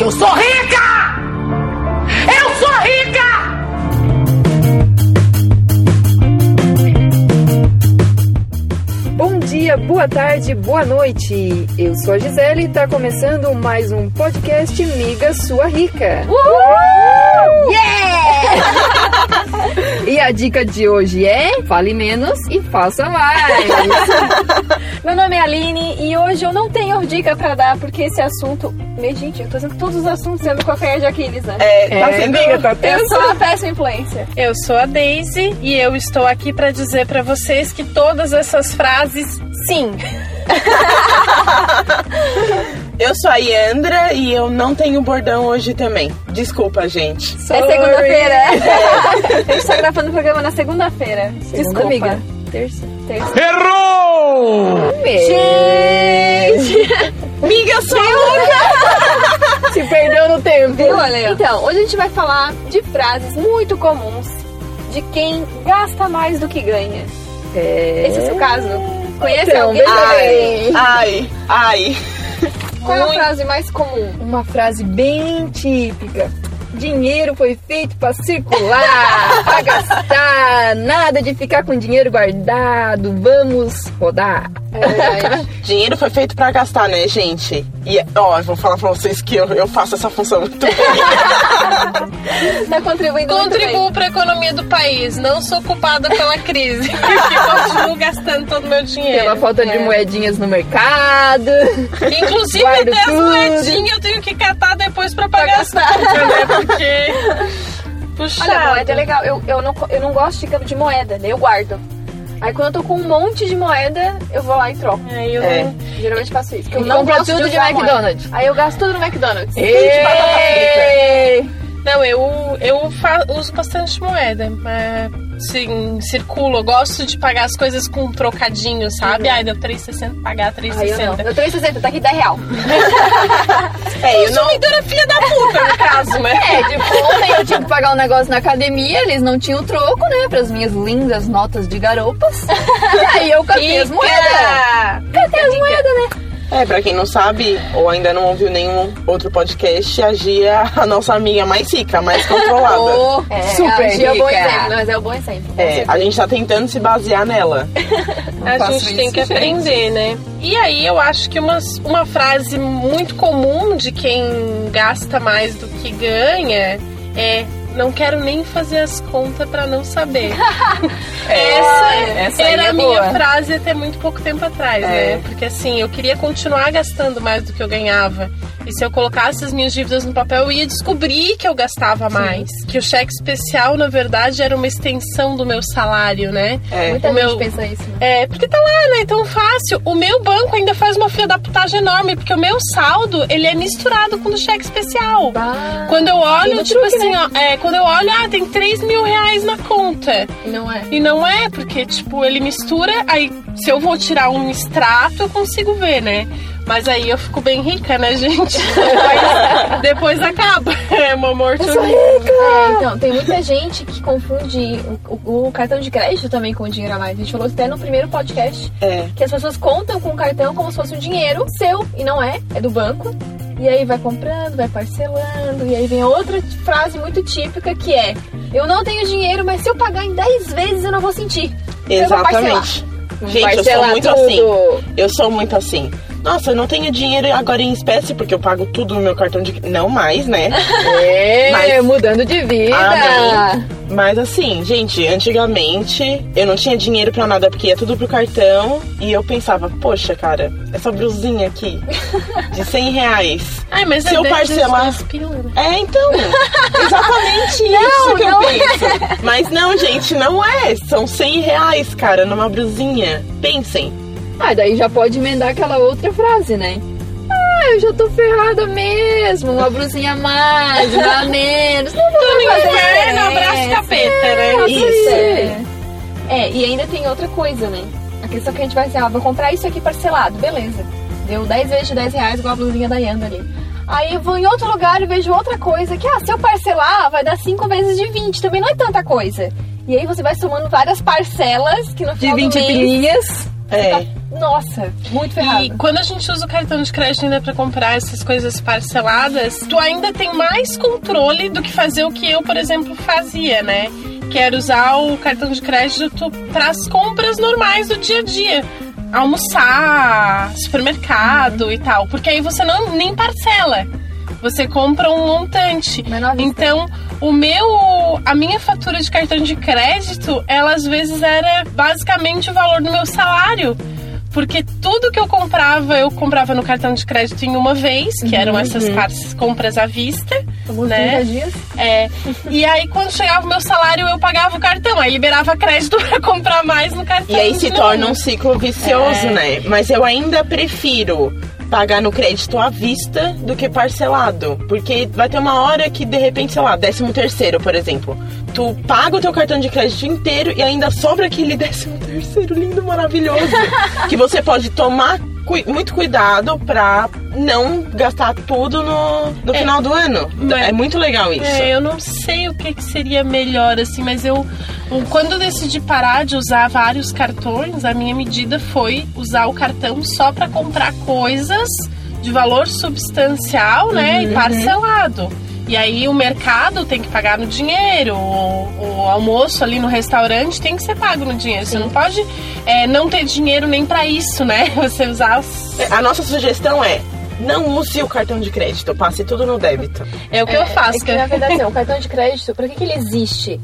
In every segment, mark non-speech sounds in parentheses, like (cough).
Que eu sou rica! Eu sou rica! Bom dia, boa tarde, boa noite. Eu sou a Gisele e tá começando mais um podcast Miga Sua Rica. E a dica de hoje é: fale menos e faça mais. (laughs) Meu nome é Aline e hoje eu não tenho dica pra dar porque esse assunto. Meu, gente, eu tô dizendo que todos os assuntos sendo com a feia de Aquiles, né? É, tá É, sendo. amiga, tá Eu sou uma péssima influência. Eu sou a Daisy e eu estou aqui para dizer para vocês que todas essas frases, sim. (laughs) Eu sou a Yandra e eu não tenho bordão hoje também. Desculpa, gente. É segunda-feira. (laughs) a gente tá gravando o programa na segunda-feira. Segunda, Desculpa. amiga. Terça. Terça. Errou! Gente! (laughs) Miga, eu sou louca! (laughs) Se perdeu no tempo. Olha, então, hoje a gente vai falar de frases muito comuns de quem gasta mais do que ganha. É. Esse é o seu caso? Conhece Então, alguém? Ai, ai, ai. (laughs) Qual é a frase mais comum? Uma frase bem típica. Dinheiro foi feito pra circular, (laughs) pra gastar, nada de ficar com dinheiro guardado. Vamos rodar. É, Dinheiro foi feito pra gastar, né, gente? E, ó, eu vou falar pra vocês que eu, eu faço essa função muito bem. tá contribuindo. Contribuo para a economia do país, não sou culpada pela crise, (laughs) porque continuo gastando todo o meu dinheiro. Pela falta de moedinhas no mercado. Inclusive Guardo até as moedinhas eu tenho que catar depois para pagar as gastar. contas, né? Porque (laughs) puxado. Olha, moeda é legal. Eu, eu, não, eu não gosto de, de moeda, daí eu guardo. Aí quando eu tô com um monte de moeda, eu vou lá e troco. Aí eu É. Geralmente faço isso. porque eu E não compra gosto tudo de moeda. McDonald's. Aí eu gasto tudo no McDonald's. Ei! Não, eu, eu uso bastante moeda. Mas, sim, circulo. Eu gosto de pagar as coisas com um trocadinho, sabe? Ai, deu 3,60, pagar Aí eu não. 3,60. Eu tô em 60, tá aqui 10 real. (laughs) É, eu não. Consumidora filha da puta, no caso, né? É, tipo, ontem eu tinha que pagar um negócio na academia, eles não tinham troco, né? Pras minhas lindas notas de garopas. (laughs) E aí eu catei as moedas. Catei as moedas, né? É, pra quem não sabe, ou ainda não ouviu nenhum outro podcast, a Gia é a nossa amiga mais rica, mais controlada. (laughs) Oh, É, super a Gia é o bom rica. exemplo, mas é o bom exemplo. É, certeza. a gente tá tentando se basear nela. (laughs) A gente tem que gente. aprender, né? E aí eu acho que uma, uma frase muito comum de quem gasta mais do que ganha é não quero nem fazer as contas pra não saber. (laughs) essa essa aí era é a minha boa. frase até muito pouco tempo atrás, É. né? Porque assim, eu queria continuar gastando mais do que eu ganhava. E se eu colocasse as minhas dívidas no papel, eu ia descobrir que eu gastava mais. Que o cheque especial, na verdade, era uma extensão do meu salário, né? É. Muita o gente meu- pensa isso, né? É, porque tá lá, né? Tão fácil. O meu banco ainda faz uma fia da putagem enorme, porque o meu saldo, ele é misturado com o do cheque especial. Bah, Quando eu olho, tipo truque, assim, né? ó, é, quando eu olho, ah, tem 3 mil reais na conta. não é. E não é, porque, tipo, ele mistura, aí se eu vou tirar um extrato, eu consigo ver, né? Mas aí eu fico bem rica, né, gente? Depois, (laughs) depois acaba. É uma morte horrível. É, então, tem muita gente que confunde o, o- o cartão de crédito também com o dinheiro a mais. A gente falou até no primeiro podcast É. que as pessoas contam com o cartão como se fosse um dinheiro seu, e não é, é do banco. E aí vai comprando, vai parcelando, e aí vem outra frase muito típica que é: Eu não tenho dinheiro, mas se eu pagar em 10 vezes eu não vou sentir. Eu vou parcelar. Exatamente. Gente, eu sou muito tudo. assim. Eu sou muito assim. Nossa, eu não tenho dinheiro agora em espécie porque eu pago tudo no meu cartão de. Não mais, né? (laughs) É, Mas- mudando de vida. Amém. Mas assim, gente, antigamente eu não tinha dinheiro pra nada porque ia tudo pro cartão e eu pensava, poxa, cara, essa blusinha aqui (laughs) de 100 reais. Ai, mas Se é eu 10 parcelar-? É, então, exatamente (laughs) isso que eu penso. Mas não, gente, não é. São 100 reais, cara, numa blusinha. Pensem. Ah, daí já pode emendar aquela outra frase, né? Ah, eu já tô ferrada mesmo. Uma brusinha a mais, uma (laughs) a menos. Não vou Tudo fazer inferno, abraço capeta, né? Isso. É. É, e ainda tem outra coisa, né? A questão que a gente vai dizer, ah, vou comprar isso aqui parcelado, beleza. Deu 10 vezes de 10 reais, igual a blusinha da Yanda ali. Aí eu vou em outro lugar e vejo outra coisa, que ah, se eu parcelar, vai dar 5 vezes de 20, também não é tanta coisa. E aí você vai somando várias parcelas que no De final 20 do mês pilinhas. É. nossa, muito ferrado. E quando a gente usa o cartão de crédito ainda pra comprar essas coisas parceladas, tu ainda tem mais controle do que fazer o que eu, por exemplo, fazia, né? Que era usar o cartão de crédito para as compras normais do dia a dia. Almoçar, supermercado e tal. Porque aí você não nem parcela. Você compra um montante. Menor vista. O meu. A minha fatura de cartão de crédito, ela às vezes era basicamente o valor do meu salário. Porque tudo que eu comprava, eu comprava no cartão de crédito em uma vez, que eram essas par- compras à vista. Alguns né? 30 dias. É. E aí, quando chegava o meu salário, eu pagava o cartão. Aí liberava crédito (laughs) pra comprar mais no cartão. E aí se novo. torna um ciclo vicioso, É. né? Mas eu ainda prefiro pagar no crédito à vista do que parcelado. Porque vai ter uma hora que, de repente, sei lá, décimo terceiro, por exemplo. Tu paga o teu cartão de crédito inteiro e ainda sobra aquele (laughs) décimo terceiro lindo, maravilhoso. que você pode tomar muito cuidado pra não gastar tudo no, no final do ano. Mas- É muito legal isso. É, eu não sei o que, que seria melhor, assim, mas eu. Quando eu decidi parar de usar vários cartões, a minha medida foi usar o cartão só pra comprar coisas de valor substancial, né? E parcelado. E aí o mercado tem que pagar no dinheiro, o, o almoço ali no restaurante tem que ser pago no dinheiro. Você não pode é, não ter dinheiro nem pra isso, né? (laughs) Você usar os... A nossa sugestão é. Não use o cartão de crédito, passe tudo no débito. É o que eu faço. É que, na verdade, assim, o cartão de crédito, pra que, que ele existe?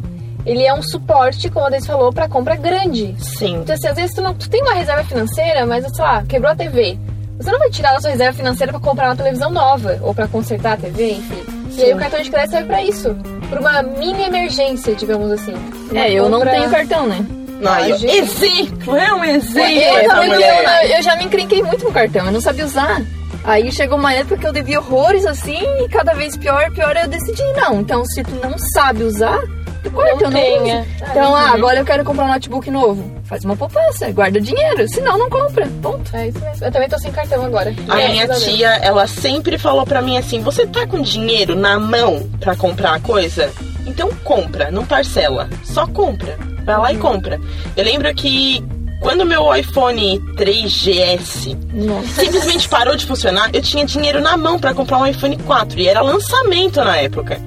Ele é um suporte, como a Deise falou, pra compra grande. Sim. Então, assim, às vezes tu, não, tu tem uma reserva financeira, mas, sei lá, quebrou a TV. Você não vai tirar da sua reserva financeira pra comprar uma televisão nova ou pra consertar a TV, enfim. E aí o cartão de crédito serve pra isso. Pra uma mini emergência, digamos assim. Uma É, eu não compra- tenho cartão, né? Ai, Ah, gente. exemplo, é um exemplo Eu, também mulher. não, eu já me encrenquei muito com cartão, eu não sabia usar. Aí chegou uma época que eu devia horrores assim, e cada vez pior, pior, eu decidi, não. Então, se tu não sabe usar, corta, eu não tenha. uso. Então, ah, agora eu quero comprar um notebook novo. Faz uma poupança, guarda dinheiro, senão não compra. Ponto. É isso mesmo. Eu também tô sem cartão agora. A minha tia, ela sempre falou pra mim assim: você tá com dinheiro na mão pra comprar a coisa? Então compra, não parcela. Só compra. Vai lá e compra. Eu lembro que quando meu iPhone 3GS Nossa. simplesmente parou de funcionar, eu tinha dinheiro na mão pra comprar um iPhone 4 e era lançamento na época.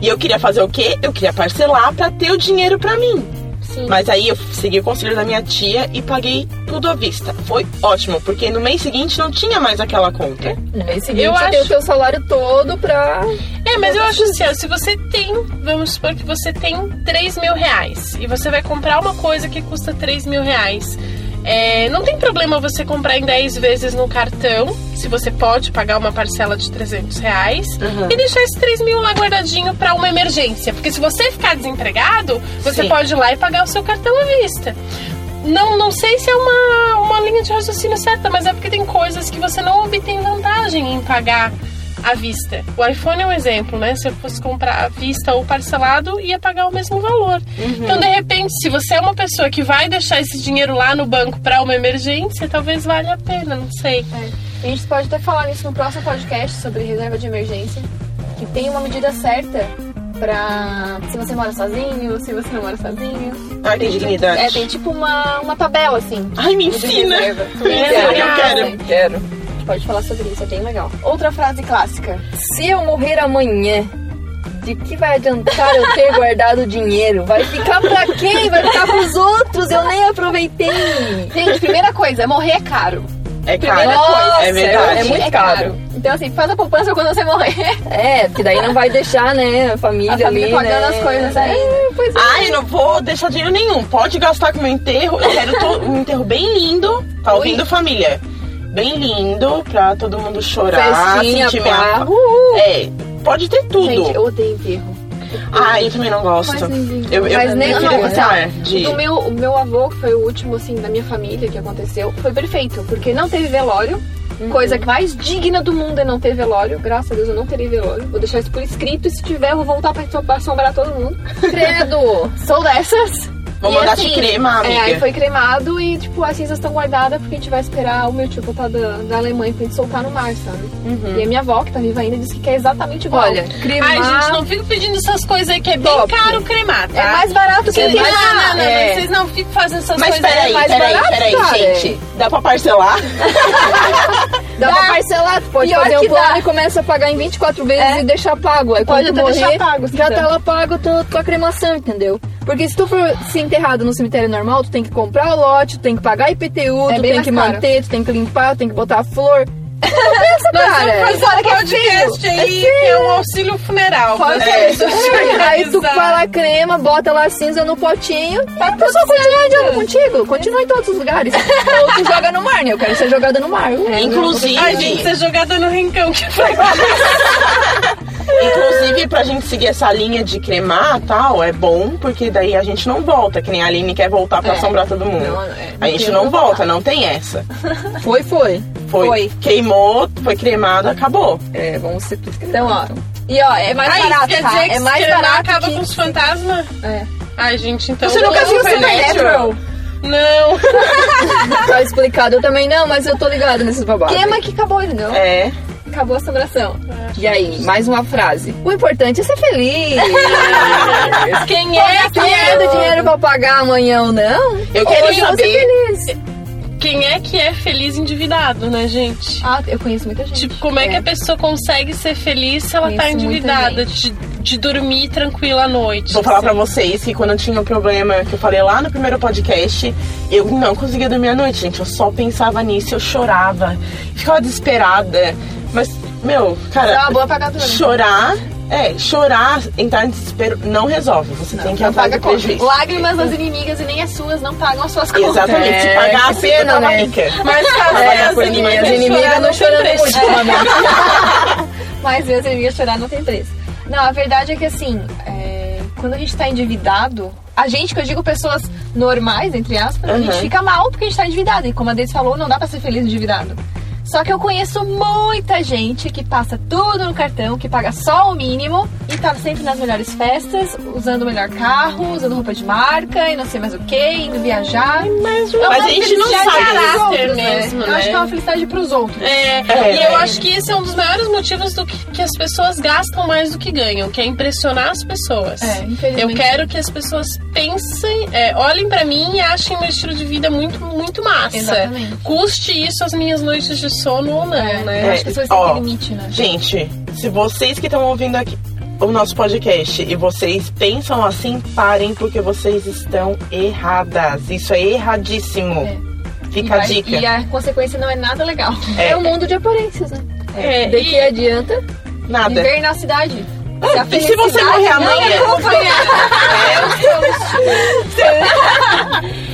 E eu queria fazer o quê? Eu queria parcelar pra ter o dinheiro pra mim. Sim. Mas aí eu segui o conselho da minha tia e paguei tudo à vista. Foi ótimo, porque no mês seguinte não tinha mais aquela conta. No mês seguinte, Eu eu acho- tenho o teu salário todo pra. É, mas eu acho assim, ó, se você tem, vamos supor que você tem 3 mil reais e você vai comprar uma coisa que custa 3 mil reais. É, não tem problema você comprar em 10 vezes no cartão, se você pode pagar uma parcela de 300 reais Uhum. e deixar esses 3 mil lá guardadinho pra uma emergência. Porque se você ficar desempregado, você Sim. pode ir lá e pagar o seu cartão à vista. Não, não sei se é uma, uma linha de raciocínio certa, mas é porque tem coisas que você não obtém vantagem em pagar à vista. O iPhone é um exemplo, né? Se eu fosse comprar à vista ou parcelado, ia pagar o mesmo valor. Então, de repente, se você é uma pessoa que vai deixar esse dinheiro lá no banco para uma emergência, talvez valha a pena, não sei. É. A gente pode até falar nisso no próximo podcast sobre reserva de emergência. Que tem uma medida certa pra se você mora sozinho, se você não mora sozinho. Ai, tem dignidade. É, tem tipo uma, uma tabela assim. Ai, me ensina. Me ensina que eu quero. Quero. Pode falar sobre isso, é bem legal. Outra frase clássica. Se eu morrer amanhã, de que vai adiantar eu ter (laughs) guardado dinheiro? Vai ficar pra quem? Vai ficar pros outros? Eu nem aproveitei. Gente, primeira coisa, morrer é caro. É caro. Primeira coisa. é verdade. é muito caro. Então, assim, faz a poupança quando você morrer. (laughs) É, porque daí não vai deixar, né, a família, A família ali, pagando né? as coisas ainda. É, pois é. Ai, não vou deixar dinheiro nenhum. Pode gastar com o meu enterro. Eu quero um enterro bem lindo. Tá Ui. ouvindo, família? Bem lindo, pra todo mundo chorar, Festinha, sentir pá. É, pode ter tudo. Gente, eu odeio enterro. Ai, eu também não gosto. Mas ninguém- Eu, eu Mas nem- não, assim, de... Do meu, o meu avô, que foi o último, assim, da minha família que aconteceu, foi perfeito, porque não teve velório. Coisa que mais digna do mundo é não ter velório. Graças a Deus eu não terei velório. Vou deixar isso por escrito e se tiver eu vou voltar pra pra assombrar todo mundo. Credo! (laughs) Sou dessas. Vou E, mandar te cremar, É, amiga. aí foi cremado e, tipo, as cinzas estão guardadas porque a gente vai esperar o meu tio voltar da, da Alemanha pra gente soltar no mar, sabe? E a minha avó, que tá viva ainda, disse que quer exatamente igual. Olha, cremar... Ai, gente, não fico pedindo essas coisas aí que é bem Top. caro cremar, tá? é mais barato que Vocês não, não, não, não, É. vocês não ficam fazendo essas Mas coisas. peraí, mais peraí, barato, peraí, cara. gente. Dá pra parcelar? (laughs) Dá, pra parcelar, tu pode fazer um plano dá. e começa a pagar em 24 vezes É. e deixar pago. Aí Pode quando até deixar morrer, pago, já quiser. tá lá pago tua, tua cremação, entendeu? Porque se tu for se enterrado no cemitério normal, tu tem que comprar o lote, tu tem que pagar IPTU, É tu tem que caro. manter, tu tem que limpar, tu tem que botar a flor. Não pensa, cara. Fazer um que é podcast feio. aí que é um auxílio funeral. Que é É, Aí tu lá, crema, bota lá a cinza no potinho e a pessoa continua andando contigo. Continua em todos os lugares. Ou tu joga no mar, né? Eu quero ser jogada no mar. Inclusive, Ai, gente, ser jogada no rincão que foi. (laughs) inclusive, pra gente seguir essa linha de cremar e tal, é bom, porque daí a gente não volta, que nem a Aline quer voltar pra É. assombrar todo mundo. Não, é, a gente não volta, não tem essa. Foi, foi. Foi, Foi. queimou, foi cremado, acabou. É, vamos ser tudo que Então, ó. E ó, é mais Ai, barato, quer tá? dizer que É mais barato acaba que... com os fantasmas? É. Ai, gente, então... Você nunca viu amo Supernatural? Não. (laughs) Tá explicado, eu também não, mas eu tô ligado nesses babados. Queima que acabou, entendeu? É. Acabou a assombração. E aí, mais uma frase. O importante é ser feliz. (laughs) Quem é que é... Tendo dinheiro pra pagar amanhã ou não. Eu quero hoje ser saber- feliz. Quem é que é feliz endividado, né, gente? Ah, eu conheço muita gente. Tipo, como é, que a pessoa consegue ser feliz se ela tá endividada? De, de dormir tranquila à noite. Vou falar assim. pra vocês que quando eu tinha um problema que eu falei lá no primeiro podcast, eu não conseguia dormir à noite, gente. Eu só pensava nisso, eu chorava, ficava desesperada. Mas, meu, É cara, uma boa pagadora. chorar, é, chorar, entrar em desespero não resolve. Você tem que Não atrás paga do prejuízo. Lágrimas das inimigas e nem as suas não pagam as suas contas. Exatamente, se É, pagar a pena, pena, né? rica. Mas caso É, as (laughs) as inimigas as inimigas não preço. muito ultimamente. Mas ver as inimigas chorar não tem preço. Não, a verdade é que assim, é, quando a gente tá endividado, a gente, que eu digo pessoas normais, entre aspas, a gente Uhum. fica mal porque a gente tá endividado. E como a Deise falou, não dá pra ser feliz endividado. Só que eu conheço muita gente que passa tudo no cartão, que paga só o mínimo e tá sempre nas melhores festas, usando o melhor carro, usando roupa de marca e não sei mais o que, indo viajar. Mas, mas a gente não sabe caráter mesmo, Eu acho né? que é uma felicidade pros outros. É, É, e eu é. acho que esse é um dos maiores motivos do que, que as pessoas gastam mais do que ganham, que é impressionar as pessoas. É, infelizmente. Eu quero que as pessoas pensem, é, olhem pra mim e achem meu estilo de vida muito, muito massa. Exatamente. Custe isso as minhas noites de sono ou não, É, né? Eu acho que as pessoas têm que limite, né? Gente, se vocês que estão ouvindo aqui o nosso podcast e vocês pensam assim, parem porque vocês estão erradas. Isso é erradíssimo. É. Fica a dica. E a consequência não é nada legal. É. É um mundo de aparências, né? É, De que adianta? Nada. Viver na cidade. Ah, e se você morrer amanhã?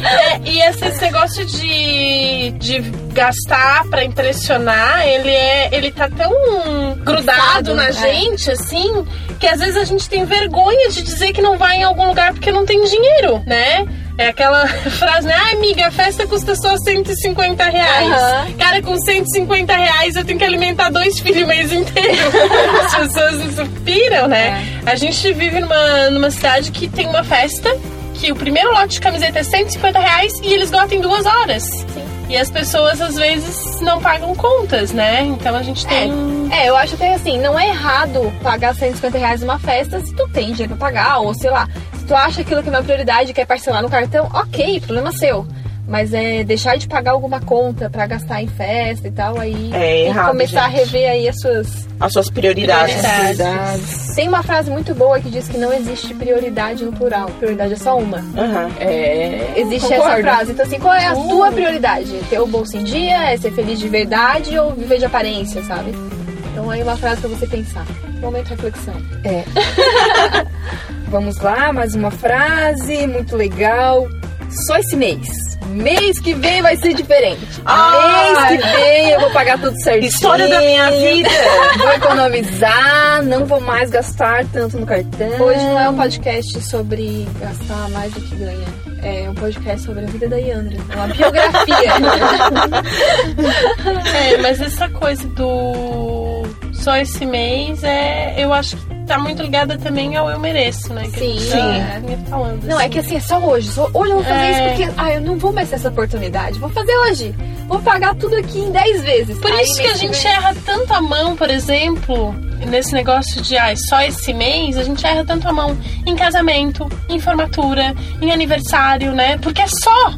É, e esse, esse negócio de, de gastar pra impressionar, ele é. ele tá tão grudado na é. gente, assim, que às vezes a gente tem vergonha de dizer que não vai em algum lugar porque não tem dinheiro, né? É aquela (laughs) frase, né? Ah, amiga, a festa custa só 150 reais. Aham. Cara, com 150 reais eu tenho que alimentar dois filhos o mês inteiro. (laughs) As pessoas piram, né? A gente vive numa, numa cidade que tem uma festa que o primeiro lote de camiseta é 150 reais e eles esgotam em duas horas. E as pessoas às vezes não pagam contas, né? Então a gente tem. É, eu acho até assim, não é errado pagar 150 reais numa festa se tu tem dinheiro pra pagar, ou sei lá, se tu acha aquilo que é uma prioridade e quer parcelar no cartão, ok, problema seu. Mas é deixar de pagar alguma conta pra gastar em festa e tal, aí É errado, começar a gente. rever aí as suas. As suas prioridades. Prioridades. Tem uma frase muito boa que diz que não existe prioridade no plural. Prioridade é só uma. Aham. É. Existe essa concordo. frase. Então, assim, qual é a tua prioridade? Ter o bolso em dia? É ser feliz de verdade ou viver de aparência, sabe? Então, aí uma frase pra você pensar. Momento de reflexão. É. (laughs) Vamos lá, mais uma frase muito legal. Só esse mês. Mês que vem vai ser diferente. Ah! Mês que vem eu vou pagar tudo certinho. História da minha vida. Vou economizar, não vou mais gastar tanto no cartão. Hoje não é um podcast sobre gastar mais do que ganha. É um podcast sobre a vida da Yandra. É uma biografia. (laughs) É, mas essa coisa do só esse mês é. Eu acho que tá muito ligada também ao eu mereço, né? Que a gente Sim. tá vinha falando. Não, é que assim, é só hoje. Só hoje eu vou fazer É. isso porque ah, eu não vou mais ter essa oportunidade. Vou fazer hoje. Vou pagar tudo aqui em 10 vezes. Por Aí, isso que a gente erra tanto a mão, por exemplo, nesse negócio de ai, só esse mês, a gente erra tanto a mão em casamento, em formatura, em aniversário, né? Porque é só.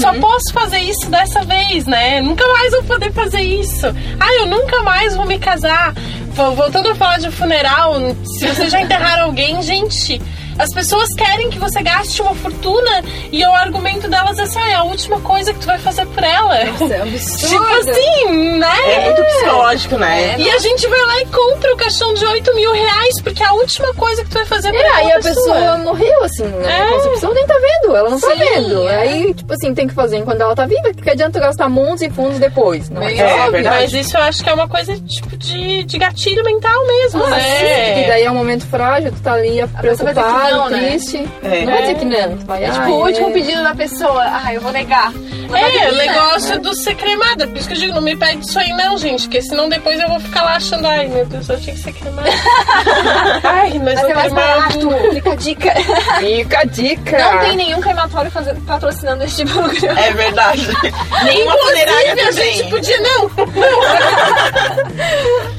Só posso fazer isso dessa vez, né? Nunca mais vou poder fazer isso. Ai, eu nunca mais vou me casar. Vo- Voltando a falar de funeral, se vocês já enterraram alguém, gente. As pessoas querem que você gaste uma fortuna e o argumento delas é assim, ah, é a última coisa que tu vai fazer por ela. Isso é (laughs) absurdo. Tipo assim, né? É muito psicológico, né? E a gente vai lá e compra o caixão de 8 mil reais, porque é a última coisa que tu vai fazer pra É, aí aquela a pessoa morreu, assim, né? É. A pessoa nem tá vendo, ela não tá Sim, vendo. é. Aí, tipo assim, tem que fazer enquanto ela tá viva, que adianta gastar mundos e fundos depois. Não é, É, óbvio. verdade. Mas isso eu acho que é uma coisa tipo de, de gatilho mental mesmo, Ah, né? sim, que daí é um momento frágil, tu tá ali pessoa vai preocupado, não, né? triste. É. Não vai dizer que não. Vai, É tipo ah, o último é. pedido da pessoa. Ah, eu vou negar. Mas É, o adivina. negócio do ser cremada. Por isso que eu digo, não me pede isso aí não, gente. Porque senão depois eu vou ficar lá achando, ai meu Deus, eu tinha que ser cremada. (laughs) ai, mas não ser mais cremado. barato. Fica a dica. Fica a dica. Não tem nenhum crematório fazendo, patrocinando esse tipo de programa. É verdade. (laughs) Nenhuma funerária Inclusive, a gente podia, não.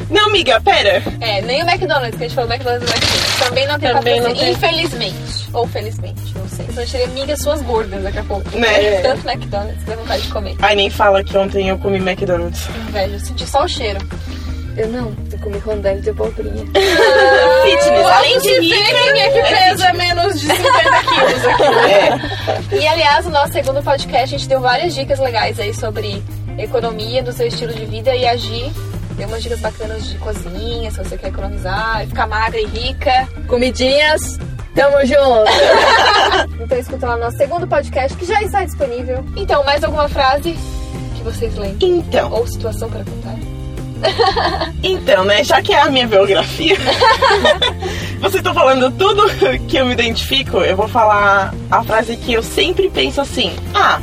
Não, amiga, pera. É, nem o McDonald's, que a gente falou McDonald's e McDonald's. Também não tem Também não patrocínio. tem. Infelizmente. Ou felizmente, não sei. Senão seria amigas suas gordas daqui a pouco. Né? Tanto McDonald's, dá vontade de comer. Ai, nem fala que ontem eu comi McDonald's. Inveja, eu senti só o cheiro. Eu não, eu comi rondelli de abobrinha. Fitness, além de quem é que pesa menos de 50 quilos aqui. É, E aliás, no nosso segundo podcast, a gente deu várias dicas legais aí sobre economia do seu estilo de vida e agir. Deu umas dicas bacanas de cozinha, se você quer economizar, ficar magra e rica. Comidinhas, tamo junto. (laughs) Então escuta lá no nosso segundo podcast, que já está disponível. Então, mais alguma frase que vocês lembram? então, Ou situação para contar? (laughs) então, né? Já que é a minha biografia, (laughs) vocês estão falando tudo que eu me identifico, eu vou falar a frase que eu sempre penso assim: ah,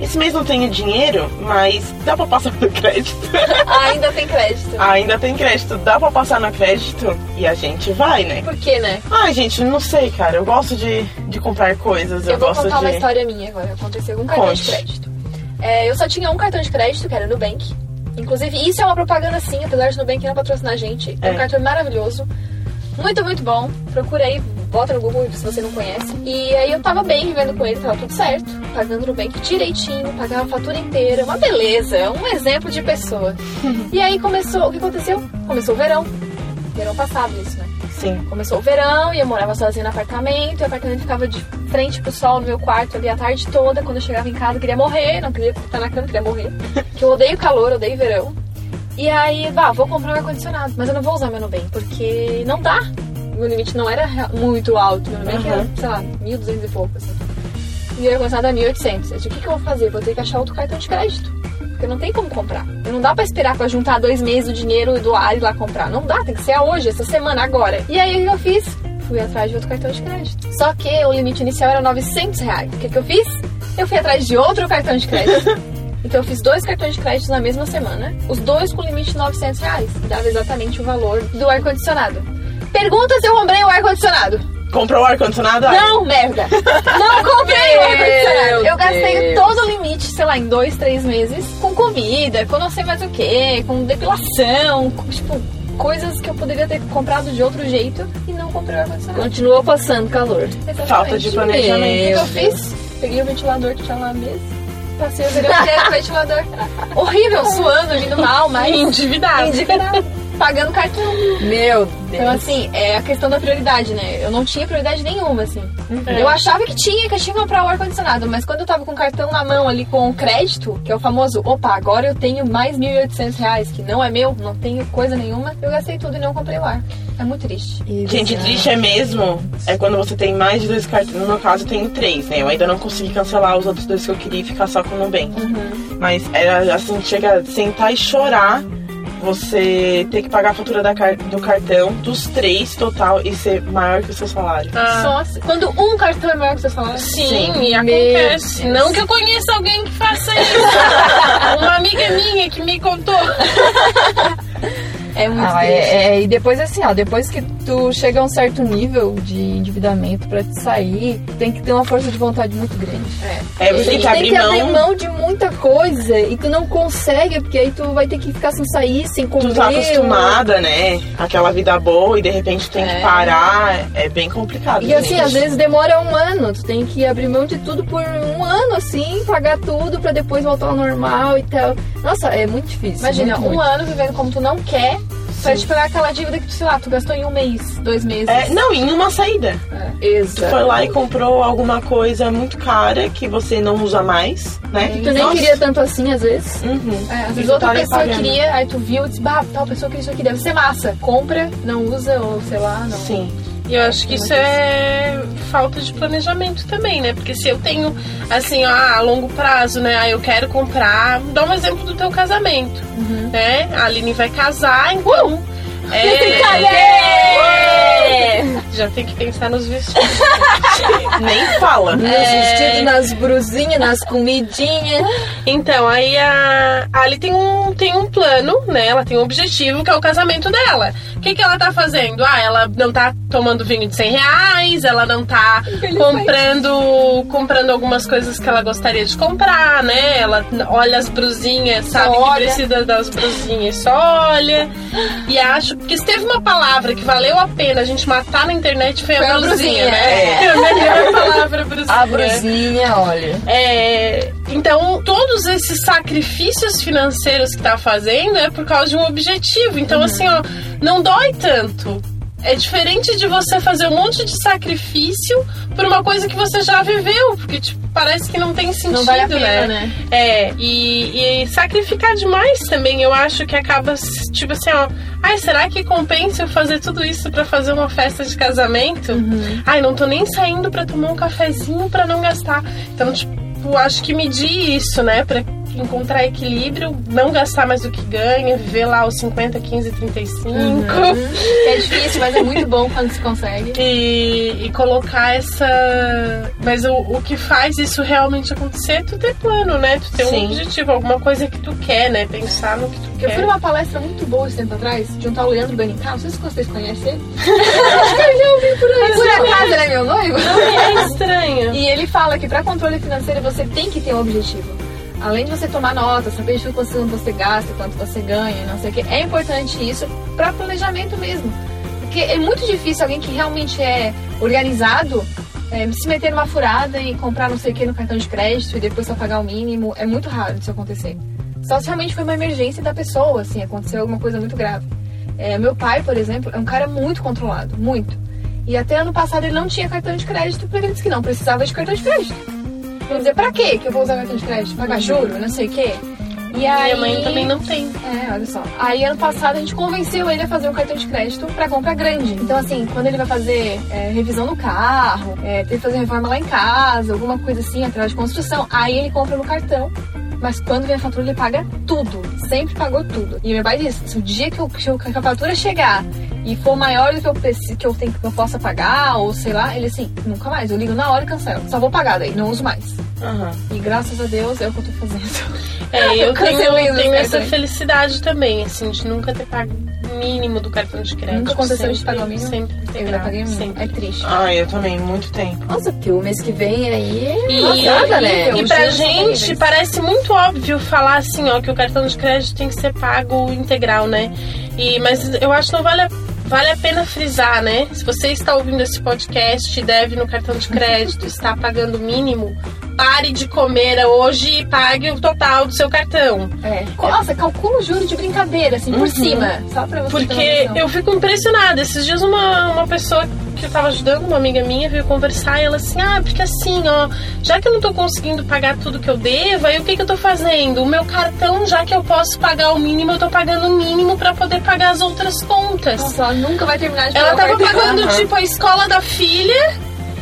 esse mês não tenho dinheiro, mas dá pra passar no crédito. (laughs) Ainda tem crédito. Ainda tem crédito, dá pra passar no crédito e a gente vai, né? Por quê, né? Ai, gente, não sei, cara. Eu gosto de, de comprar coisas. Eu, Eu vou gosto contar de. uma história minha agora. Aconteceu com um cartão de Conte. crédito. É, eu só tinha um cartão de crédito, que era Nubank. Inclusive, isso é uma propaganda sim, apesar de Nubank não patrocinar a gente. É, um É. cartão maravilhoso. Muito, muito bom. Procura aí, bota no Google se você não conhece. E aí eu tava bem vivendo com ele, tava tudo certo. Pagando no Nubank direitinho, pagava a fatura inteira. Uma beleza, um exemplo de pessoa. (laughs) e aí começou, o que aconteceu? Começou o verão. Verão passado isso, né? Sim. Começou o verão e eu morava sozinha no apartamento. E o apartamento ficava de frente pro sol no meu quarto ali a tarde toda. Quando eu chegava em casa, eu queria morrer. Não queria estar na cama, queria morrer. (laughs) Que eu odeio calor, odeio verão. E aí, bah, vou comprar um ar-condicionado. Mas eu não vou usar meu Nubank, porque não dá. Meu limite não era muito alto. Meu Nubank era, sei lá, 1.200 e pouco, assim. E o ar-condicionado é 1.800. Eu disse, o que, que eu vou fazer? Vou ter que achar outro cartão de crédito. Porque não tem como comprar. Não dá pra esperar pra juntar dois meses do dinheiro e doar e lá comprar. Não dá, tem que ser hoje, essa semana, agora. E aí o que eu fiz? Fui atrás de outro cartão de crédito. Só que o limite inicial era 900 reais. O que, que eu fiz? Eu fui atrás de outro cartão de crédito. (laughs) Então eu fiz dois cartões de crédito na mesma semana. Os dois com limite de 900 reais. Que dava exatamente o valor do ar-condicionado. Pergunta se eu comprei o ar-condicionado. Comprou o ar-condicionado? Não, merda! Não (laughs) comprei o ar-condicionado! Eu gastei Deus. todo o limite, sei lá, em dois, três meses, com comida, com não sei mais o que, com depilação, com, tipo, coisas que eu poderia ter comprado de outro jeito e não comprei o ar-condicionado. Continuou passando calor. Exatamente. Falta de planejamento. O que eu fiz? Peguei o ventilador que tinha lá mesmo. Passei o verão inteiro com ventilador. (laughs) Horrível, suando, vindo mal, mas. Endividado. Endividado. Pagando cartão. Meu Então, Deus. assim, é a questão da prioridade, né? Eu não tinha prioridade nenhuma, assim. Eu achava que tinha, que eu tinha que comprar o ar-condicionado, mas quando eu tava com o cartão na mão ali com o crédito, que é o famoso, opa, agora eu tenho mais 1.800 reais, que não é meu, não tenho coisa nenhuma, eu gastei tudo e não comprei o ar. É muito triste. Gente, triste é mesmo. É quando você tem mais de dois cartões. No meu caso, eu tenho três, né? Eu ainda não consegui cancelar os outros dois que eu queria e ficar só com o Nubank. Mas era assim, chega a sentar e chorar. Você ter que pagar a fatura da car- do cartão, dos três total, e ser maior que o seu salário. Ah, Só assim. Quando um cartão é maior que o seu salário. Sim, Sim. e acontece. Não que eu conheça alguém que faça isso. (laughs) Uma amiga minha que me contou. (laughs) É muito Ah, triste. é, é, e depois assim, ó, depois que tu chega a um certo nível de endividamento pra te sair, tem que ter uma força de vontade muito grande. É, você tem que abrir que abrir mão. mão de muita coisa e tu não consegue, porque aí tu vai ter que ficar sem sair, sem comer. Tu tá acostumada, né? Aquela vida boa e de repente tem que parar. É bem complicado. E assim, gente. às vezes demora um ano, tu tem que abrir mão de tudo por um ano, assim, pagar tudo pra depois voltar ao normal e tal. Nossa, é muito difícil. Imagina, muito, um muito. ano vivendo como tu não quer, pra te pagar aquela dívida que tu, sei lá, tu gastou em um mês, dois meses. É, não, em uma saída. Tu Exato. foi lá e comprou alguma coisa muito cara que você não usa mais, né? Tu nem Nossa. queria tanto assim, às vezes. Uhum. É, às vezes outra tá pessoa pagando. queria, aí tu viu e disse, bah, tal pessoa queria isso aqui, deve ser massa. Compra, não usa, ou sei lá, não. Sim. E eu acho que isso é falta de planejamento também, né? Porque se eu tenho, assim, ó, a longo prazo, né? Ah, eu quero comprar. Dá um exemplo do teu casamento, né? A Aline vai casar, então. É, já tem que pensar nos vestidos. (laughs) Nem fala. Nos vestidos, nas brusinhas, nas comidinhas. Então, aí a Ali tem um, tem um plano, né? Ela tem um objetivo, que é o casamento dela. O que, que ela tá fazendo? Ah, ela não tá tomando vinho de 100 reais, ela não tá comprando, comprando algumas coisas que ela gostaria de comprar, né? Ela olha as brusinhas, sabe que olha. precisa das brusinhas, só olha. E acho que se teve uma palavra que valeu a pena a gente matar na internet foi, a a brusinha, né? É a melhor palavra, (laughs) brusinha. A brusinha, olha. É, então, todos esses sacrifícios financeiros que tá fazendo é por causa de um objetivo. Então, assim, ó, não dói tanto. É diferente de você fazer um monte de sacrifício por uma coisa que você já viveu, porque tipo, parece que não tem sentido, Não vale a pena, né? né? É, e, e sacrificar demais também, eu acho que acaba, tipo assim, ó. Ai, será que compensa eu fazer tudo isso pra fazer uma festa de casamento? Ai, não tô nem saindo pra tomar um cafezinho pra não gastar. Então, tipo, acho que medir isso, né? Pra encontrar equilíbrio, não gastar mais do que ganha, viver lá os 50, 15, 35. É difícil, mas é muito bom quando se consegue. E, e colocar essa. Mas o, o que faz isso realmente acontecer é tu ter plano, né? Tu ter um Sim. objetivo, alguma coisa que tu quer, né? Pensar no que tu Eu quer. fui numa palestra muito boa esse tempo atrás, de um tal Leandro Benincá, não sei se vocês conhecem ele. (laughs) Acho que eu já ouvi por aí. Por acaso ele é meu noivo? (laughs) É estranho. E ele fala que para controle financeiro você tem que ter um objetivo. Além de você tomar nota, saber de quanto você gasta, quanto você ganha, não sei o que, é importante isso para planejamento mesmo. Porque é muito difícil alguém que realmente é organizado é, se meter numa furada e comprar não sei o que no cartão de crédito e depois só pagar o mínimo. É muito raro isso acontecer. Só se realmente foi uma emergência da pessoa, assim, aconteceu alguma coisa muito grave. É, meu pai, por exemplo, é um cara muito controlado, muito. E até ano passado ele não tinha cartão de crédito porque ele disse que não precisava de cartão de crédito. Quer dizer, pra quê que eu vou usar cartão de crédito? Pagar juro, não sei o quê. E aí... Minha mãe também não tem. É, olha só. Aí ano passado a gente convenceu ele a fazer um cartão de crédito pra compra grande. Então assim, quando ele vai fazer é, revisão no carro, é, tem que fazer reforma lá em casa, alguma coisa assim, atrás de construção, aí ele compra no cartão. Mas quando vem a fatura, ele paga tudo. Sempre pagou tudo. E meu pai disse: se o dia que, eu, que a fatura chegar e for maior do que eu, preci- que eu tenho que eu possa pagar, ou sei lá, ele assim, nunca mais. Eu ligo na hora e cancelo. Só vou pagar daí, não uso mais. Aham. E graças a Deus é o que eu tô fazendo. É, eu (laughs) tenho, Cancelei os tenho essa felicidade também, assim, de nunca ter pago o mínimo do cartão de crédito. Nunca aconteceu de pagar o mínimo? Sempre Eu já paguei muito. sempre. É triste. Ah, eu também, muito tempo. Nossa, porque o mês que vem aí é E, passada, né? horrível. e Os pra gente parece muito óbvio falar assim, ó, que o cartão de crédito tem que ser pago integral, né? E, mas eu acho que não vale a, vale a pena frisar, né? Se você está ouvindo esse podcast e deve no cartão de crédito, está pagando o mínimo, pare de comer hoje e pague o total do seu cartão. É. Nossa, calcula o juro de brincadeira, assim, por cima. Só pra você Porque eu fico impressionada. Esses dias uma, uma pessoa que eu tava ajudando, uma amiga minha, veio conversar e ela assim, ah, porque assim, ó, já que eu não tô conseguindo pagar tudo que eu devo, aí o que que eu tô fazendo? O meu cartão, já que eu posso pagar o mínimo, eu tô pagando o mínimo pra poder pagar as outras contas. Nossa, ela nunca vai terminar de Ela pagar tava o cartão. pagando, tipo, a escola da filha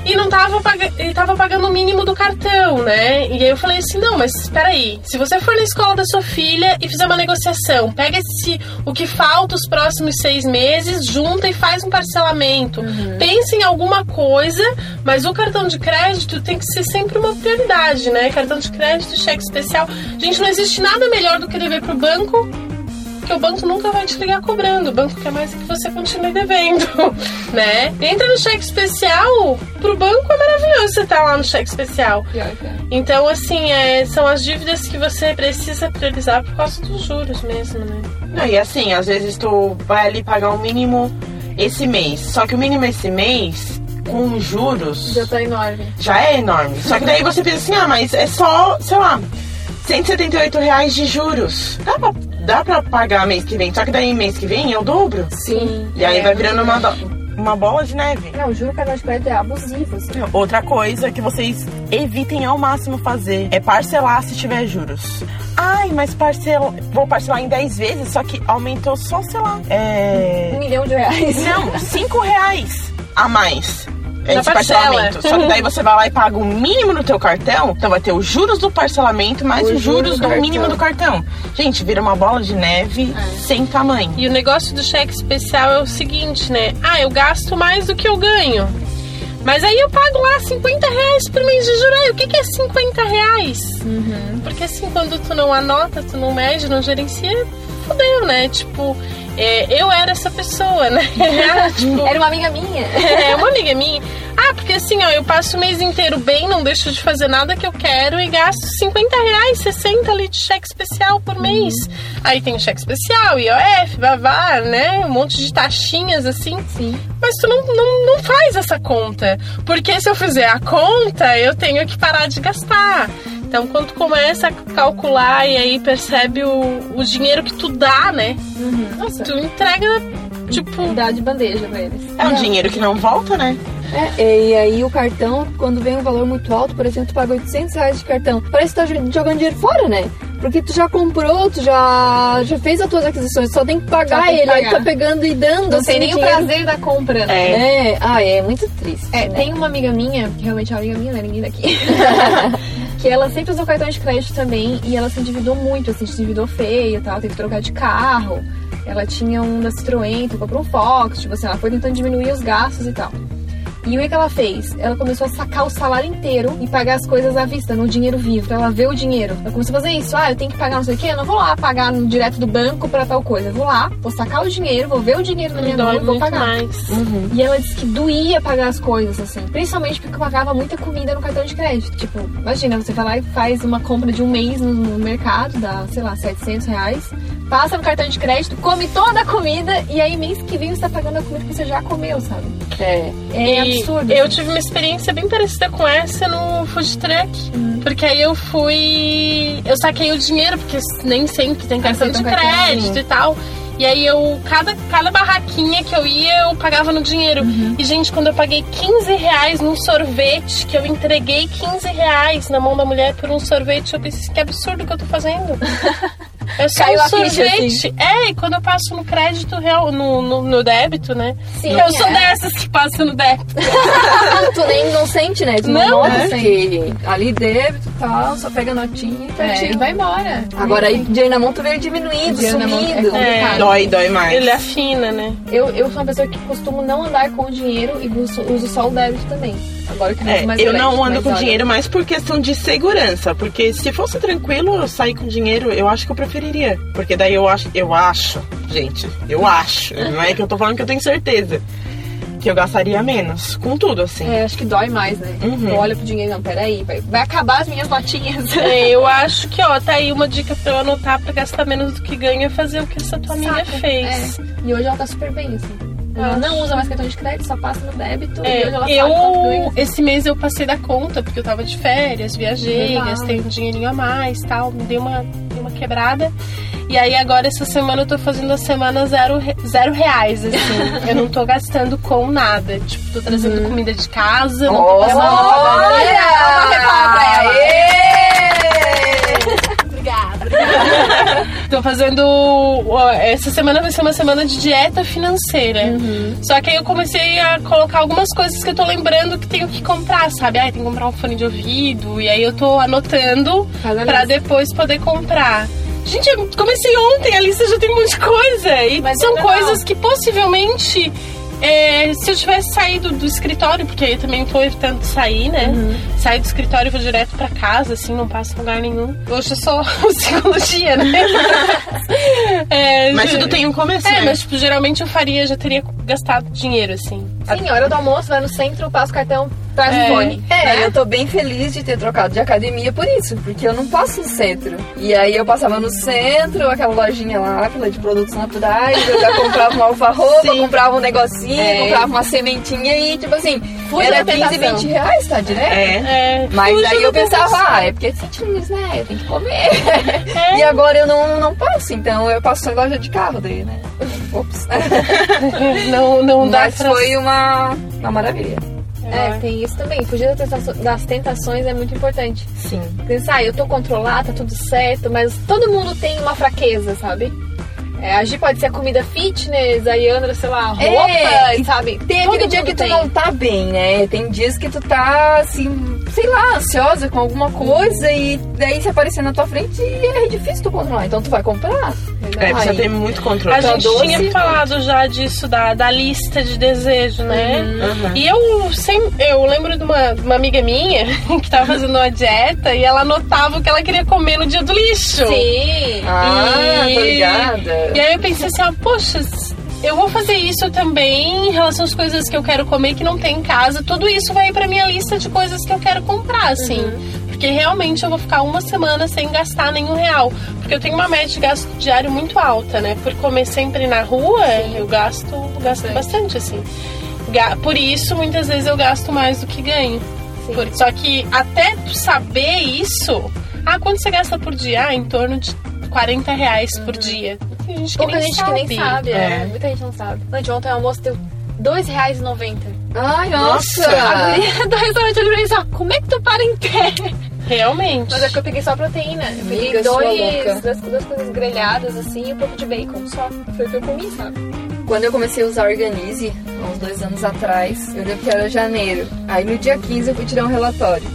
e não tava, paga... e tava pagando o mínimo do cartão, né? E aí eu falei assim, não, mas espera aí. Se você for na escola da sua filha e fizer uma negociação, pega esse, o que falta os próximos seis meses, junta e faz um parcelamento. Pensa em alguma coisa, mas o cartão de crédito tem que ser sempre uma prioridade, né? Cartão de crédito, cheque especial. Gente, não existe nada melhor do que dever pro banco Porque o banco nunca vai te ligar cobrando. O banco quer mais que você continue devendo, (laughs) né? Entra no cheque especial, pro banco é maravilhoso você estar lá no cheque especial. É. Então, assim, é, são as dívidas que você precisa priorizar por causa dos juros mesmo, né? Não, e assim, às vezes tu vai ali pagar o mínimo esse mês. Só que o mínimo esse mês, com juros, Já tá enorme. já é enorme. Só que daí você pensa assim, ah, mas é só, sei lá, 178 reais de juros. Dá pra, dá pra pagar mês que vem. Só que daí mês que vem é o dobro. Sim. E aí É, vai virando uma, uma bola de neve. Não, o juro cartão de crédito é abusivo, assim. Outra coisa que vocês evitem ao máximo fazer é parcelar se tiver juros. Ai, mas parcela, vou parcelar em 10 vezes, só que aumentou só, sei lá, Um é... milhão de reais. Não, 5 reais a mais. É Na de parcelamento. parcela. Só que daí (laughs) você vai lá e paga o mínimo no teu cartão. Então vai ter os juros do parcelamento mais os juro juros do do mínimo do cartão. Gente, vira uma bola de neve sem tamanho. E o negócio do cheque especial é o seguinte, né? Ah, eu gasto mais do que eu ganho. Mas aí eu pago lá 50 reais por mês de juros. O que, que é 50 reais? Porque assim, quando tu não anota, tu não mede, não gerencia, fodeu, né? Tipo, é, eu era essa pessoa, né? (laughs) tipo, Era uma amiga minha. é uma amiga minha. Ah, porque assim, ó, eu passo o mês inteiro bem, não deixo de fazer nada que eu quero e gasto 50 reais, 60 ali de cheque especial por mês. Aí tem cheque especial, IOF, babá, né? Um monte de taxinhas assim. Sim. Mas tu não, não, não faz essa conta. Porque se eu fizer a conta, eu tenho que parar de gastar. Então, quando tu começa a calcular e aí percebe o, o dinheiro que tu dá, né? Nossa, Tu entrega, tipo, dá de bandeja pra eles. É um dinheiro que não volta, né? É, e aí o cartão, quando vem um valor muito alto, por exemplo, tu paga 800 reais de cartão, parece que tu tá jogando dinheiro fora, né? Porque tu já comprou, tu já, já fez as tuas aquisições, só tem que pagar tem que ele, aí pagar. tá pegando e dando. Não assim, tem nem o prazer da compra, né? É. É, ah, é muito triste. É, né? tem uma amiga minha, que realmente é uma amiga minha, não é ninguém daqui. (laughs) que ela sempre usou cartão de crédito também e ela se endividou muito, assim, se endividou feio e tal, teve que trocar de carro. Ela tinha um da Citroën, comprou um Fox, tipo assim, ela foi tentando diminuir os gastos e tal. E o que ela fez? Ela começou a sacar o salário inteiro e pagar as coisas à vista, no dinheiro vivo, pra ela ver o dinheiro. Ela começou a fazer isso. Ah, eu tenho que pagar não sei o quê, eu não vou lá pagar no, direto do banco pra tal coisa. Eu vou lá, vou sacar o dinheiro, vou ver o dinheiro na minha mão e vou pagar. mais. E ela disse que doía pagar as coisas, assim. Principalmente porque pagava muita comida no cartão de crédito. Tipo, imagina, você vai lá e faz uma compra de um mês no, no mercado, dá, sei lá, 700 reais. Passa no cartão de crédito, come toda a comida e aí mês que vem você tá pagando a comida que você já comeu, sabe? É. É E absurdo. Eu tive uma experiência bem parecida com essa no food truck. Porque aí eu fui. Eu saquei o dinheiro, porque nem sempre tem cartão de crédito e tal. E aí eu, cada, cada barraquinha que eu ia, eu pagava no dinheiro. E, gente, quando eu paguei 15 reais num sorvete, que eu entreguei 15 reais na mão da mulher por um sorvete, eu pensei, que absurdo que eu tô fazendo. (laughs) É só Caiu um a ficha, sorvete. assim. É, e quando eu passo no crédito real, no, no, no débito, né? Sim, eu sou é. dessas que passam no débito. (laughs) tu nem não sente, né? Tu não, Não, nota, né? porque ali débito e tal, só pega notinha e tá É, vai embora. Agora aí, dinheiro na mão, tu veio diminuindo, Dinheiro na mão é sumindo. complicado. Dói, dói mais. Ele afina, né? Eu, eu sou uma pessoa que costumo não andar com o dinheiro e uso, uso só o débito também. Agora que não É, mais eu não ando com olha, dinheiro mais por questão de segurança. Porque se fosse tranquilo eu sair com dinheiro, eu acho que eu preferiria. Porque daí eu acho, eu acho, gente, eu acho. Não é que eu tô falando que eu tenho certeza. Que eu gastaria menos. Com tudo, assim. É, acho que dói mais, né? Uhum. Olha pro dinheiro, não, peraí, vai, vai acabar as minhas notinhas. É, (laughs) eu acho que, ó, tá aí uma dica pra eu anotar pra gastar menos do que ganho é fazer o que essa tua amiga Saca? fez. É. E hoje ela tá super bem, assim. Ela não usa mais cartão de crédito, só passa no débito. e É, eu, esse mês eu passei da conta, porque eu tava de férias, viajei, Legal. gastei um dinheirinho a mais tal, me deu uma, deu uma quebrada. E aí agora essa semana eu tô fazendo a semana zero, zero reais, assim. (laughs) eu não tô gastando com nada. Tipo, tô trazendo Uhum. comida de casa, não tô passando (laughs) Obrigada. (laughs) Tô fazendo. Essa semana vai ser uma semana de dieta financeira. Só que aí eu comecei a colocar algumas coisas que eu tô lembrando que tenho que comprar, sabe? Ah, tem que comprar um fone de ouvido. E aí eu tô anotando Faz a pra lista. depois poder comprar. Gente, eu comecei ontem, a lista já tem um monte de coisa. E Mas são é coisas que possivelmente. É, se eu tivesse saído do escritório, porque aí também foi tanto sair, né? Uhum. Sair do escritório e vou direto pra casa, assim, não passo em lugar nenhum. Hoje é só (laughs) o segundo dia, né? (laughs) É, Mas tudo tem um começo, É, né? mas tipo, geralmente eu faria, já teria gastado dinheiro, assim. Sim, hora do almoço, vai no centro, passa o cartão, traz É. o fone. É, eu tô bem feliz de ter trocado de academia por isso, porque eu não passo no centro. E aí eu passava no centro, aquela lojinha lá, aquela de produtos naturais, eu já comprava uma (laughs) alfarroba, comprava um negocinho, É. comprava uma sementinha e, tipo assim, Fuja era da 15, tentação. 20 reais, tá direto? É. É, Mas fuja aí eu pensava, ah, é porque é fitness, né? Eu tenho que comer. E agora eu não, não passo, então eu passo em loja de carro daí, né? Ops. (laughs) Não, não dá Mas pra... foi uma, uma maravilha. É, tem isso também. Fugir das tentações é muito importante. Sim. Pensar, ah, eu tô controlada, tá tudo certo, mas todo mundo tem uma fraqueza, sabe? É, a Gi pode ser a comida fitness, a Yandra, sei lá, roupa, É, e sabe? Tem Todo aquele dia que tu tem. não tá bem, né? Tem dias que tu tá, assim, sei lá, ansiosa com alguma coisa e daí se aparecer na tua frente é difícil tu controlar. Então tu vai comprar. É, precisa Aí- ter muito controle. A Tá gente doce. tinha falado já disso, da, da lista de desejo, né? Uhum. E eu sempre, eu lembro de uma, uma amiga minha (laughs) que tava fazendo uma dieta e ela anotava o que ela queria comer no dia do lixo. Sim. Ah, E- tô ligada. E aí eu pensei assim, ah, poxa, eu vou fazer isso também em relação às coisas que eu quero comer que não tem em casa. Tudo isso vai pra minha lista de coisas que eu quero comprar, assim. Porque realmente eu vou ficar uma semana sem gastar nenhum real. Porque eu tenho uma média de gasto diário muito alta, né? Por comer sempre na rua, eu gasto, gasto bastante, assim. Por isso, muitas vezes eu gasto mais do que ganho. Por- Só que até tu saber isso, ah, quanto você gasta por dia? Ah, em torno de 40 reais por dia. Tem gente que nem gente sabe. que nem sabe, é. É. Muita gente não sabe. Gente, ontem o almoço deu R$2,90. Ai, Nossa. A guria do restaurante olhou pra mim e disse, ó, como é que tu para em pé? Realmente. Mas é que eu peguei só proteína. Eu peguei louca. dois, duas, duas coisas grelhadas, assim, e um pouco de bacon só. Foi o que eu comi, sabe? Quando eu comecei a usar Organize, há uns dois anos atrás, eu lembro que era janeiro. Aí no dia 15 eu fui tirar um relatório.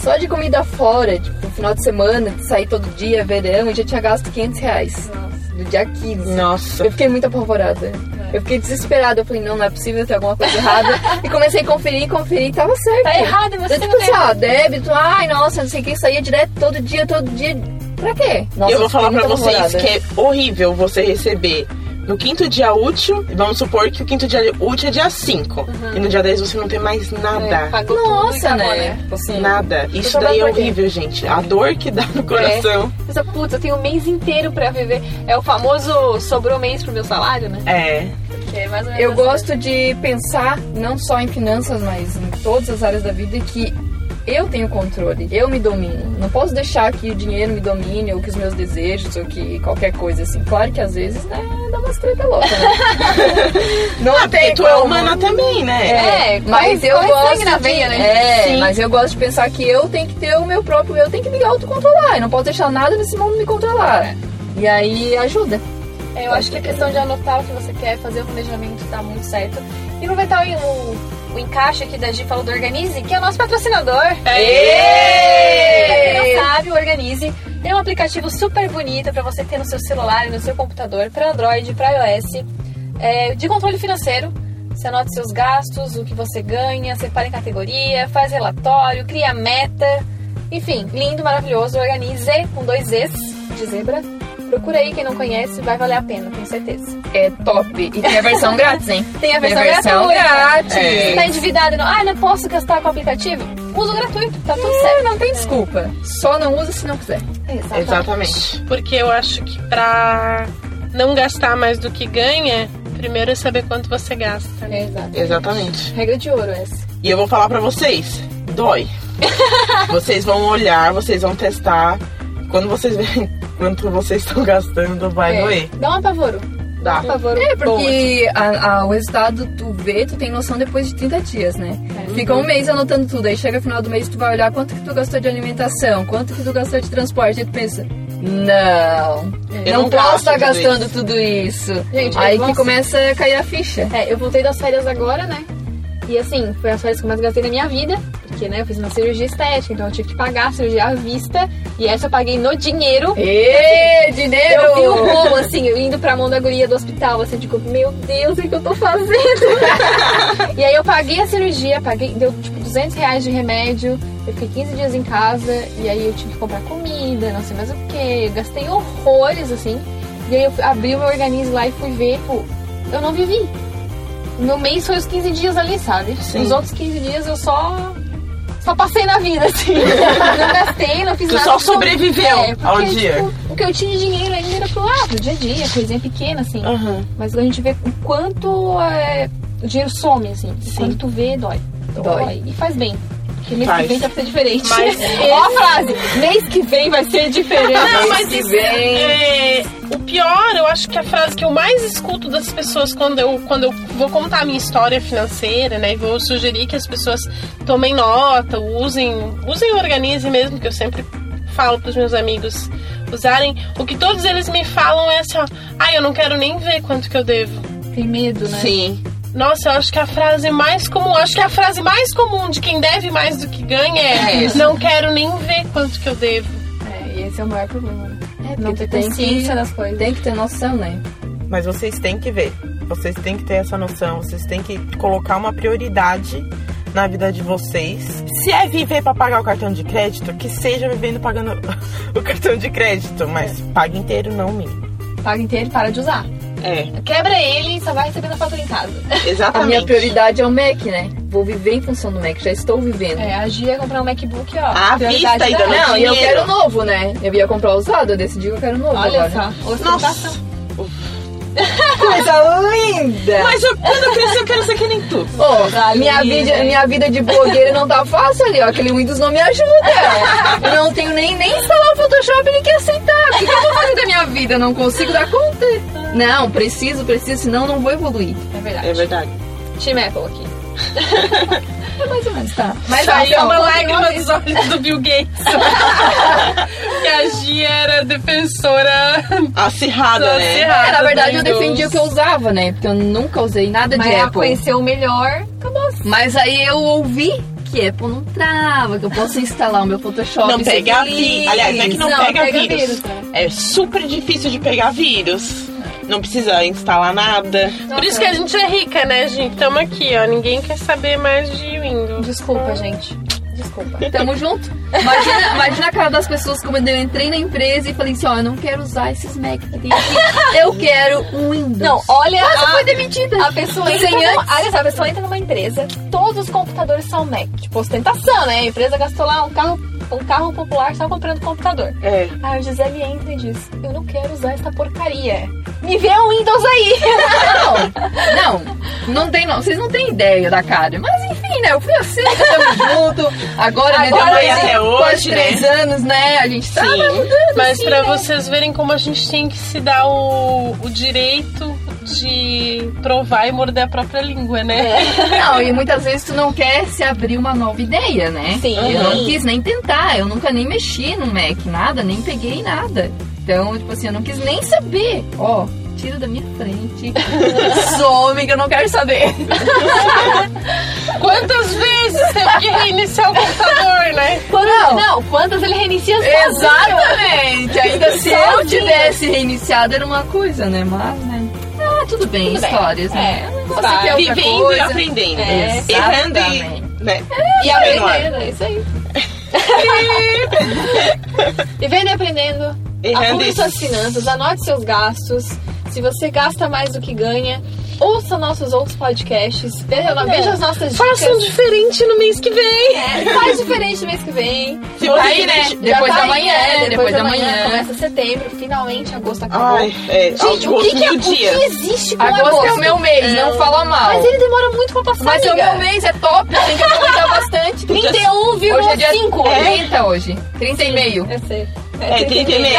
Só de comida fora, tipo, no final de semana, de sair todo dia, verão, eu já tinha gasto 500 reais. No dia 15. Nossa. Eu fiquei muito apavorada. Eu fiquei desesperada. Eu falei, não, não é possível ter alguma coisa errada. (laughs) e comecei a conferir, conferir e tava certo. Tá errado, você Eu, tipo assim, ó, débito, ai, nossa, não sei o que, saía direto todo dia, todo dia. Pra quê? Nossa, eu vou falar pra vocês apavorada. que é horrível você receber no quinto dia útil, vamos supor que o quinto dia útil é dia 5. E no dia 10 você não tem mais nada. E Nossa, acabou, né? Tipo assim, Nada. Isso daí é horrível, gente. A dor que dá no coração. Pensa, putz, eu tenho um mês inteiro pra viver. É o famoso sobrou mês pro meu salário, né? É. É mais ou menos Eu assim. gosto de pensar não só em finanças, mas em todas as áreas da vida que eu tenho controle, eu me domino. Não posso deixar que o dinheiro me domine, ou que os meus desejos, ou que qualquer coisa assim. Claro que às vezes, né, dá umas treta louca, né? (laughs) Não Ah, tem tu é como. humana também, né? É, Mas corre- eu gosto na de, veia, né? É, Sim. mas eu gosto de pensar que eu tenho que ter o meu próprio, eu tenho que me autocontrolar. Eu não posso deixar nada nesse mundo me controlar. E aí ajuda. É, Eu acho que a questão de anotar o que você quer, fazer o planejamento tá muito certo. E aproveitar o, o, o encaixe aqui da Gi falou do Organize, que é o nosso patrocinador. Pra quem não sabe, o Organize é um aplicativo super bonito para você ter no seu celular e no seu computador, para Android, para iOS, é, de controle financeiro. Você anota seus gastos, o que você ganha, separa em categoria, faz relatório, cria meta. Enfim, lindo, maravilhoso. Organize com dois Z's de zebra. Procura aí, quem não conhece, vai valer a pena, tenho certeza. É top. E tem a versão (laughs) grátis, hein? Tem a versão, versão gratuita. grátis. É. Tá endividado, não, ah, não posso gastar com o aplicativo? Uso gratuito, tá tudo É, certo. não tem desculpa. Só não usa se não quiser. Exatamente. Exatamente. Porque eu acho que pra não gastar mais do que ganha, primeiro é saber quanto você gasta. né? É, exato. Exatamente. Regra de ouro essa. E eu vou falar pra vocês, dói. (laughs) vocês vão olhar, vocês vão testar. Quando vocês verem quanto vocês estão gastando, vai É. doer. Dá um apavoro. Dá um apavoro. É, bom, porque a- a- o resultado tu vê, tu tem noção depois de 30 dias, né? Fica um mês anotando tudo, aí chega no final do mês tu vai olhar quanto que tu gastou de alimentação, quanto que tu gastou de transporte, e tu pensa, não, Eu não, não posso estar tudo gastando tudo isso. Gente, aí que começa a cair a ficha. É, eu voltei das férias agora, né? E assim, foi as férias que eu mais gastei na minha vida. Porque, né, eu fiz uma cirurgia estética, então eu tive que pagar a cirurgia à vista. E essa eu paguei no dinheiro. Ê, dinheiro! Eu vi o rolo, assim, eu indo pra mão da guria do hospital, assim, tipo, meu Deus, o que eu tô fazendo? (laughs) e aí eu paguei a cirurgia, paguei, deu tipo 200 reais de remédio, eu fiquei 15 dias em casa, e aí eu tive que comprar comida, não sei mais o que, eu gastei horrores, assim. E aí eu abri o meu organismo lá e fui ver, pô, eu não vivi. Meu mês foi os 15 dias ali, sabe? Sim. Os outros 15 dias eu só. Só passei na vida, assim. (laughs) não gastei, não fiz Tu nada. só sobreviveu porque, ao dia. tipo, o que eu tinha de dinheiro ainda era pro lado, dia a dia, coisinha pequena, assim. Aham. Mas a gente vê o quanto é, o dinheiro some, assim. Quando tu vê, dói. Dói. E faz bem. Porque mês Faz. que vem vai ser diferente. Mas (laughs) Ó a frase, mês que vem vai ser diferente. Não, mas que isso vem. é, o pior, eu acho que a frase que eu mais escuto das pessoas quando eu, quando eu vou contar a minha história financeira, né? E vou sugerir que as pessoas tomem nota, usem, usem o Organize mesmo, que eu sempre falo pros meus amigos usarem. O que todos eles me falam é assim, ó, ah, eu não quero nem ver quanto que eu devo. Tem medo, né? Sim. Nossa, eu acho que a frase mais comum, acho que a frase mais comum de quem deve mais do que ganha é, É. não quero nem ver quanto que eu devo. É, e esse é o maior problema. É, Não porque ter tu tem consciência que, das coisas. tem que ter noção, né? Mas vocês têm que ver. Vocês têm que ter essa noção. Vocês têm que colocar uma prioridade na vida de vocês. Se é viver pra pagar o cartão de crédito, que seja vivendo pagando (laughs) o cartão de crédito. Mas pague inteiro, não mínimo. Paga inteiro e para de usar. É, Quebra ele e só vai recebendo a fatura em casa. (laughs) A exatamente. minha prioridade é o Mac, né? Vou viver em função do Mac, já estou vivendo. É, a Gia ia comprar um MacBook, ó. À vista ainda? Não, e eu quero novo, né? Eu ia comprar usado, eu decidi que eu quero novo Olha agora. só, ostentação. Nossa. Coisa linda! Mas eu, quando eu crescer, eu quero ser que nem tu. Ô, minha, vida, minha vida de blogueira não tá fácil ali, ó. Aquele Windows não me ajuda. Eu não tenho nem, nem instalar o Photoshop, ele quer aceitar. O que, que eu vou fazer da minha vida? Eu não consigo dar conta. Não, preciso, preciso, senão não vou evoluir. É verdade. É verdade. Time Apple aqui. (laughs) É mais ou menos, tá. Mas Saiu uma lágrima dos olhos do Bill Gates. (laughs) que a Gia era defensora Acirrada, né? acirrada É, na verdade, eu Windows. defendi o que eu usava, né? Porque eu nunca usei nada Mas de Apple. conheceu o melhor, acabou. Mas aí eu ouvi que Apple não trava, que eu posso instalar o meu Photoshop. Não pega vírus. Aliás, não é que não, Não, pega, pega vírus. vírus, né? É super difícil de pegar vírus. Não precisa instalar nada. Por isso que a gente é rica, né, gente? Tamo aqui, ó. Ninguém quer saber mais de Windows. Desculpa, gente. Desculpa. (laughs) Tamo junto. Imagina, imagina a cara das pessoas como eu entrei na empresa e falei assim, ó, eu não quero usar esses Mac que tem aqui. Eu quero um Windows. Não, olha Nossa, a, foi demitida. a pessoa entra numa, olha só, a pessoa entra numa empresa, todos os computadores são Mac. Tipo, ostentação, né? A empresa gastou lá um carro, um carro popular só comprando computador. É. Aí a Gisele entra e diz, eu não quero usar essa porcaria. Me vê um Windows aí. (laughs) Não, não, não tem não. Vocês não têm ideia da cara. Mas enfim, né? Eu fui assim, tamo (laughs) junto. Agora, né? Agora, Depois até de hoje, quase né? três anos, né? A gente tá Sim. mudando. Mas assim, pra né? vocês verem como a gente tem que se dar o, o direito de provar e morder a própria língua, né? (laughs) Não, e muitas vezes tu não quer se abrir uma nova ideia, né? Sim. Eu não quis nem tentar, eu nunca nem mexi no Mac, nada, nem peguei nada. Então, tipo assim, eu não quis nem saber. Ó, tira da minha frente. (laughs) Some que eu não quero saber. (laughs) Quantas vezes teve que reiniciar o computador, né? Quantas, Não. não. quantas ele reinicia sozinho. Exatamente. Ainda se eu tivesse reiniciado era uma coisa, né? Mas, né? Ah, tudo bem, Tudo bem. histórias, né? É, Eu não vai. sei que é outra Vivendo e coisa. aprendendo. É, Errando e. Né? E Continuar. aprendendo, é isso aí. (laughs) Vivendo e aprendendo. Errando Arrume e- suas finanças, anote seus gastos. Se você gasta mais do que ganha, ouça nossos outros podcasts. Veja, veja as nossas dicas. Façam diferente no mês que vem. É, faz diferente no mês que vem. Você Aí, né? Depois Já da tá manhã, aí, né? depois da manhã. Começa setembro, finalmente agosto acabou. Ai, é. Gente, o que, que, é, o que existe com Agosto agosto? é o meu mês, não fala mal. Mas ele demora muito pra passar, Mas é o amiga. meu mês, é top, tem que aproveitar bastante. 31,5. Hoje é dia É. 30 hoje. 30 e meio. Eu sei. É, 30 e meio.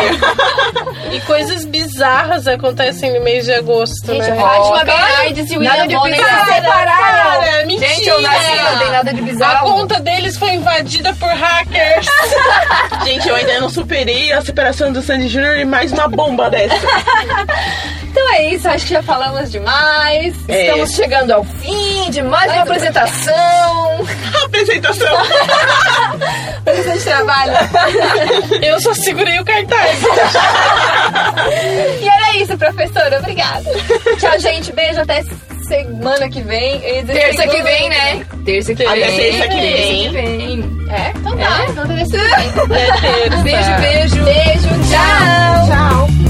E coisas bizarras acontecem no mês de agosto, Gente, né? a Fátima Bernardes e o Nada William de Bonner bizarro. se separaram. Cara, mentira! Gente, eu nasci, não tem nada de A bizarro. conta deles foi invadida por hackers. (laughs) Gente, eu ainda não superei a superação do Sandy Júnior e mais uma bomba dessa. (laughs) Então é isso, acho que já falamos demais. É. Estamos chegando ao fim de mais uma apresentação. (laughs) Apresentação. De trabalho. Eu só segurei o cartaz. (laughs) E era isso, professora. Obrigada. Tchau, gente. Beijo até semana que vem. Terça que vem, né? Terça que Até vem. sexta que vem. É? Então tá. Então. É terça. Beijo, beijo. Beijo, tchau. Tchau.